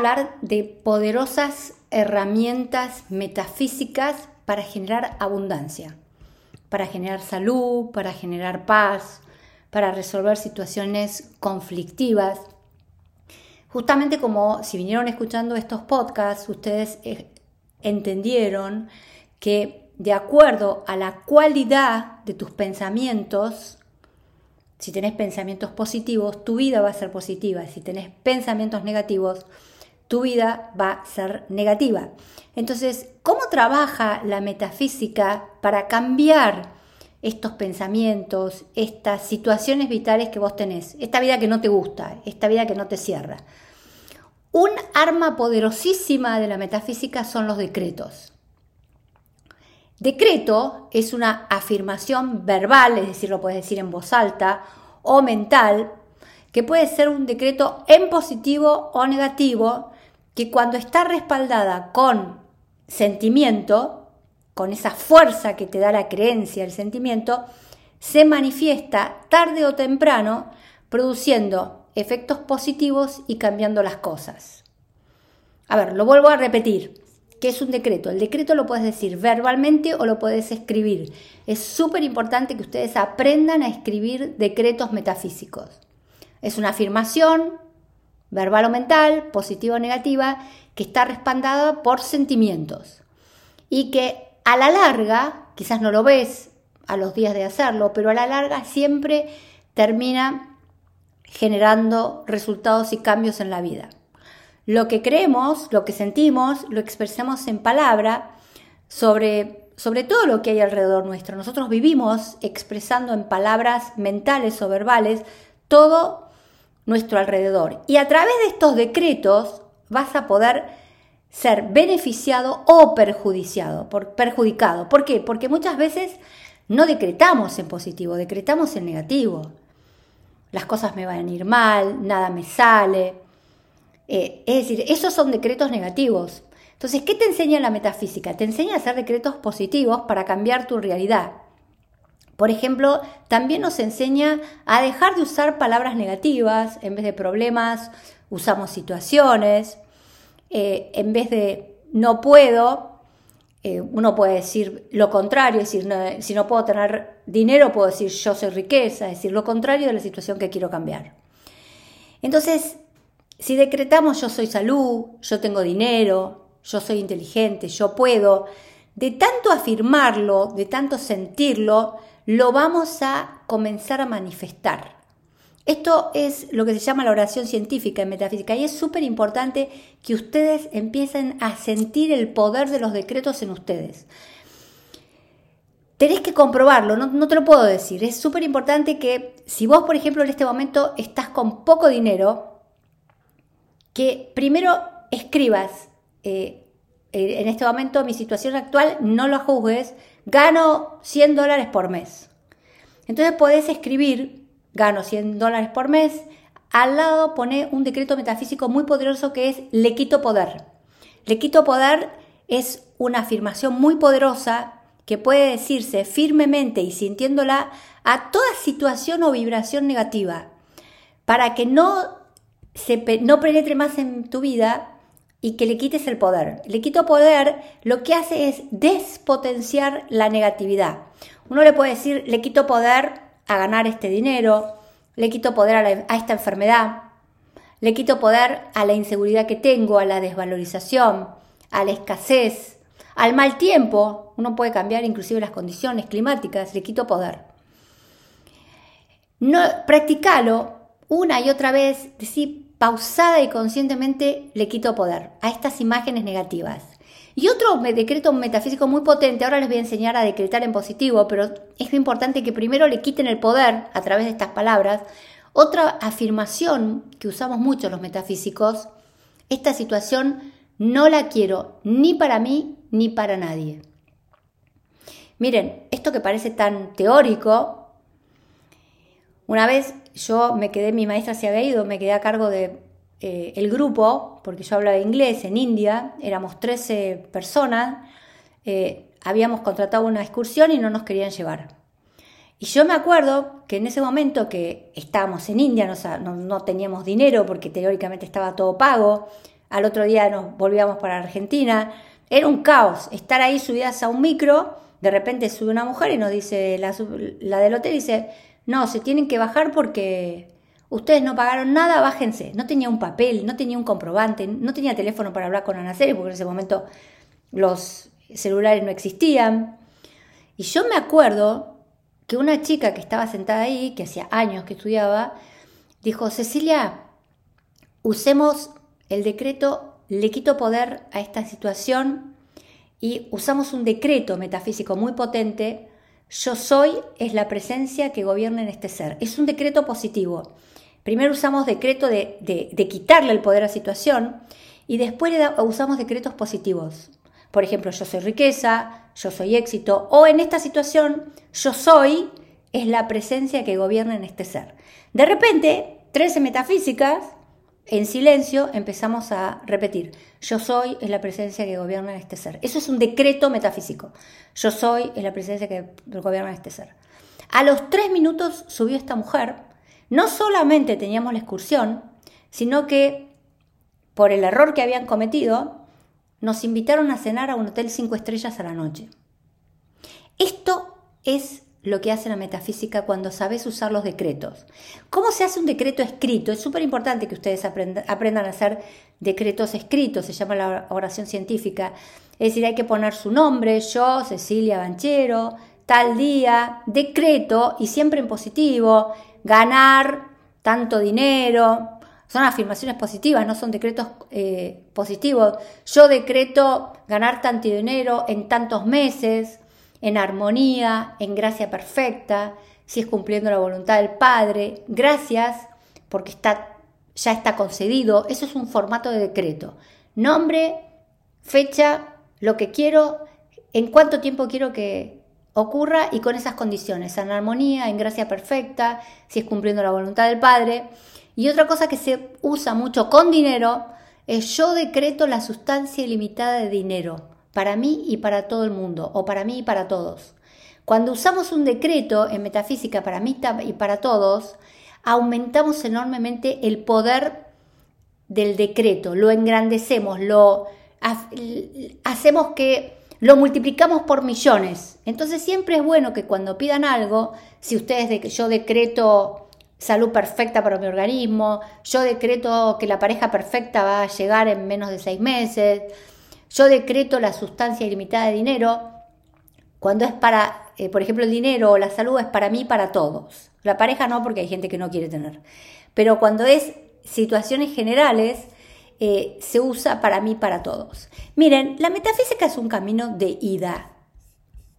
hablar de poderosas herramientas metafísicas para generar abundancia, para generar salud, para generar paz, para resolver situaciones conflictivas. Justamente como si vinieron escuchando estos podcasts, ustedes eh, entendieron que de acuerdo a la cualidad de tus pensamientos, si tenés pensamientos positivos, tu vida va a ser positiva. Si tenés pensamientos negativos, tu vida va a ser negativa. Entonces, ¿cómo trabaja la metafísica para cambiar estos pensamientos, estas situaciones vitales que vos tenés? Esta vida que no te gusta, esta vida que no te cierra. Un arma poderosísima de la metafísica son los decretos. Decreto es una afirmación verbal, es decir, lo puedes decir en voz alta o mental, que puede ser un decreto en positivo o negativo, que cuando está respaldada con sentimiento, con esa fuerza que te da la creencia, el sentimiento, se manifiesta tarde o temprano produciendo efectos positivos y cambiando las cosas. A ver, lo vuelvo a repetir. ¿Qué es un decreto? El decreto lo puedes decir verbalmente o lo puedes escribir. Es súper importante que ustedes aprendan a escribir decretos metafísicos. Es una afirmación, verbal o mental, positiva o negativa, que está respaldada por sentimientos. Y que a la larga, quizás no lo ves a los días de hacerlo, pero a la larga siempre termina generando resultados y cambios en la vida. Lo que creemos, lo que sentimos, lo expresamos en palabra sobre, sobre todo lo que hay alrededor nuestro. Nosotros vivimos expresando en palabras mentales o verbales todo nuestro alrededor. Y a través de estos decretos vas a poder ser beneficiado o perjudiciado, por, perjudicado. ¿Por qué? Porque muchas veces no decretamos en positivo, decretamos en negativo. Las cosas me van a ir mal, nada me sale, eh, es decir, esos son decretos negativos. Entonces, ¿qué te enseña la metafísica? Te enseña a hacer decretos positivos para cambiar tu realidad. Por ejemplo, también nos enseña a dejar de usar palabras negativas, en vez de problemas, usamos situaciones, eh, en vez de no puedo, eh, uno puede decir lo contrario, decir, si no puedo tener dinero, puedo decir yo soy riqueza, es decir, lo contrario de la situación que quiero cambiar. Entonces, si decretamos yo soy salud, yo tengo dinero, yo soy inteligente, yo puedo, de tanto afirmarlo, de tanto sentirlo, lo vamos a comenzar a manifestar. Esto es lo que se llama la oración científica en metafísica y es súper importante que ustedes empiecen a sentir el poder de los decretos en ustedes. Tenés que comprobarlo, no, no te lo puedo decir. Es súper importante que si vos, por ejemplo, en este momento estás con poco dinero, que primero escribas, eh, eh, en este momento mi situación actual, no lo juzgues, gano 100 dólares por mes. Entonces podés escribir, gano 100 dólares por mes, al lado pone un decreto metafísico muy poderoso que es le quito poder. Le quito poder es una afirmación muy poderosa que puede decirse firmemente y sintiéndola a toda situación o vibración negativa, para que no no penetre más en tu vida y que le quites el poder. Le quito poder, lo que hace es despotenciar la negatividad. Uno le puede decir, le quito poder a ganar este dinero, le quito poder a, esta enfermedad, le quito poder a la inseguridad que tengo, a la desvalorización, a la escasez, al mal tiempo. Uno puede cambiar inclusive las condiciones climáticas, le quito poder. No, practicalo una y otra vez, decir pausada y conscientemente le quito poder a estas imágenes negativas. Y otro decreto metafísico muy potente, ahora les voy a enseñar a decretar en positivo, pero es importante que primero le quiten el poder a través de estas palabras. Otra afirmación que usamos mucho los metafísicos, esta situación no la quiero ni para mí ni para nadie. Miren, esto que parece tan teórico, una vez yo me quedé, mi maestra se había ido, me quedé a cargo de eh, el grupo, porque yo hablaba inglés en India, éramos 13 personas, eh, habíamos contratado una excursión y no nos querían llevar. Y yo me acuerdo que en ese momento que estábamos en India, no, no teníamos dinero porque teóricamente estaba todo pago, al otro día nos volvíamos para Argentina. Era un caos estar ahí subidas a un micro, de repente sube una mujer y nos dice, la, la del hotel dice, no, se tienen que bajar porque ustedes no pagaron nada, bájense. No tenía un papel, no tenía un comprobante, no tenía teléfono para hablar con Ana Ceres, porque en ese momento los celulares no existían. Y yo me acuerdo que una chica que estaba sentada ahí, que hacía años que estudiaba, dijo, Cecilia, usemos el decreto, le quito poder a esta situación y usamos un decreto metafísico muy potente. Yo soy es la presencia que gobierna en este ser. Es un decreto positivo. Primero usamos decreto de, quitarle el poder a la situación y después usamos decretos positivos. Por ejemplo, yo soy riqueza, yo soy éxito, o en esta situación, yo soy es la presencia que gobierna en este ser. De repente, 13 metafísicas, en silencio empezamos a repetir, yo soy es la presencia que gobierna este ser. Eso es un decreto metafísico. Yo soy es la presencia que gobierna este ser. A los tres minutos subió esta mujer no solamente teníamos la excursión, sino que por el error que habían cometido, nos invitaron a cenar a un hotel cinco estrellas a la noche. Esto es lo que hace la metafísica cuando sabes usar los decretos. ¿Cómo se hace un decreto escrito? Es súper importante que ustedes aprendan, a hacer decretos escritos, se llama la oración científica. Es decir, hay que poner su nombre, yo, Cecilia Banchero, tal día, decreto y siempre en positivo, ganar tanto dinero. Son afirmaciones positivas, no son decretos eh, positivos. Yo decreto ganar tanto dinero en tantos meses, en armonía, en gracia perfecta, si es cumpliendo la voluntad del Padre. Gracias, porque está, ya está concedido. Eso es un formato de decreto. Nombre, fecha, lo que quiero, en cuánto tiempo quiero que, ocurra y con esas condiciones, en armonía, en gracia perfecta, si es cumpliendo la voluntad del Padre. Y otra cosa que se usa mucho con dinero es yo decreto la sustancia ilimitada de dinero, para mí y para todo el mundo, o para mí y para todos. Cuando usamos un decreto en metafísica para mí y para todos, aumentamos enormemente el poder del decreto, lo engrandecemos, lo hacemos que lo multiplicamos por millones. Entonces siempre es bueno que cuando pidan algo, si ustedes de, yo decreto salud perfecta para mi organismo, yo decreto que la pareja perfecta va a llegar en menos de seis meses, yo decreto la sustancia ilimitada de dinero, cuando es para, eh, por ejemplo, el dinero o la salud es para mí, para todos. La pareja no, porque hay gente que no quiere tener. Pero cuando es situaciones generales, eh, se usa para mí, para todos. Miren, la metafísica es un camino de ida,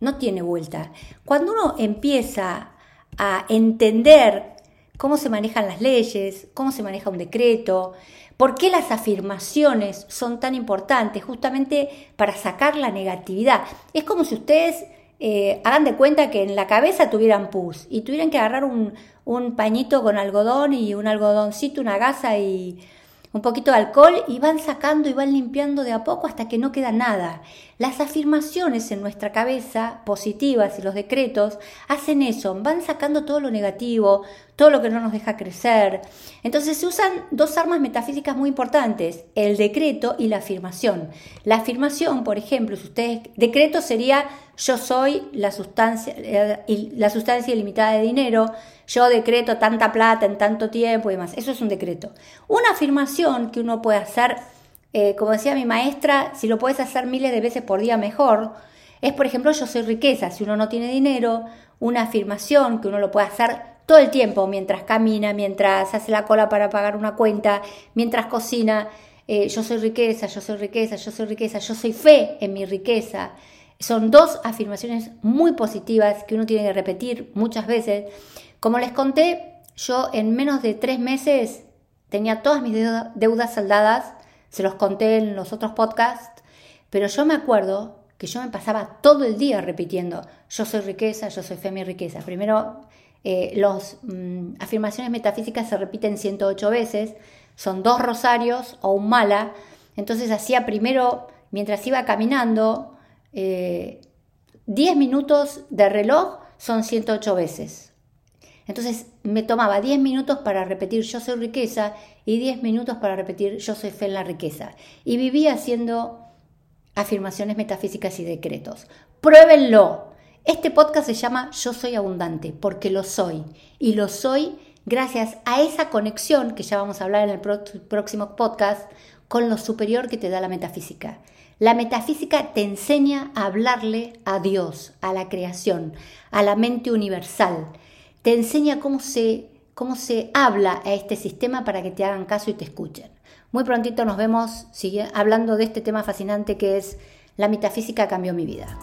no tiene vuelta. Cuando uno empieza a entender cómo se manejan las leyes, cómo se maneja un decreto, por qué las afirmaciones son tan importantes, justamente para sacar la negatividad. Es como si ustedes eh, hagan de cuenta que en la cabeza tuvieran pus y tuvieran que agarrar un, un pañito con algodón y un algodoncito, una gasa y un poquito de alcohol y van sacando y van limpiando de a poco hasta que no queda nada. Las afirmaciones en nuestra cabeza, positivas y los decretos, hacen eso, van sacando todo lo negativo, todo lo que no nos deja crecer. Entonces se usan dos armas metafísicas muy importantes, el decreto y la afirmación. La afirmación, por ejemplo, si ustedes, decreto sería yo soy la sustancia, eh, la sustancia ilimitada de dinero, yo decreto tanta plata en tanto tiempo y demás. Eso es un decreto. Una afirmación que uno puede hacer, eh, como decía mi maestra, si lo puedes hacer miles de veces por día mejor, es por ejemplo yo soy riqueza. Si uno no tiene dinero, una afirmación que uno lo puede hacer todo el tiempo, mientras camina, mientras hace la cola para pagar una cuenta, mientras cocina. Eh, yo soy riqueza, yo soy riqueza, yo soy riqueza, yo soy fe en mi riqueza. Son dos afirmaciones muy positivas que uno tiene que repetir muchas veces como les conté, yo en menos de tres meses tenía todas mis deudas saldadas, se los conté en los otros podcasts, pero yo me acuerdo que yo me pasaba todo el día repitiendo, yo soy riqueza, yo soy fe, mi riqueza. Primero, eh, las mm, afirmaciones metafísicas se repiten 108 veces, son dos rosarios o un mala, entonces hacía primero, mientras iba caminando, 10 eh, minutos de reloj son 108 veces. Entonces me tomaba 10 minutos para repetir yo soy riqueza y 10 minutos para repetir yo soy fe en la riqueza. Y vivía haciendo afirmaciones metafísicas y decretos. Pruébenlo. Este podcast se llama Yo soy abundante porque lo soy. Y lo soy gracias a esa conexión que ya vamos a hablar en el próximo podcast con lo superior que te da la metafísica. La metafísica te enseña a hablarle a Dios, a la creación, a la mente universal. Te enseña cómo se, cómo se habla a este sistema para que te hagan caso y te escuchen. Muy prontito nos vemos hablando de este tema fascinante que es la metafísica cambió mi vida.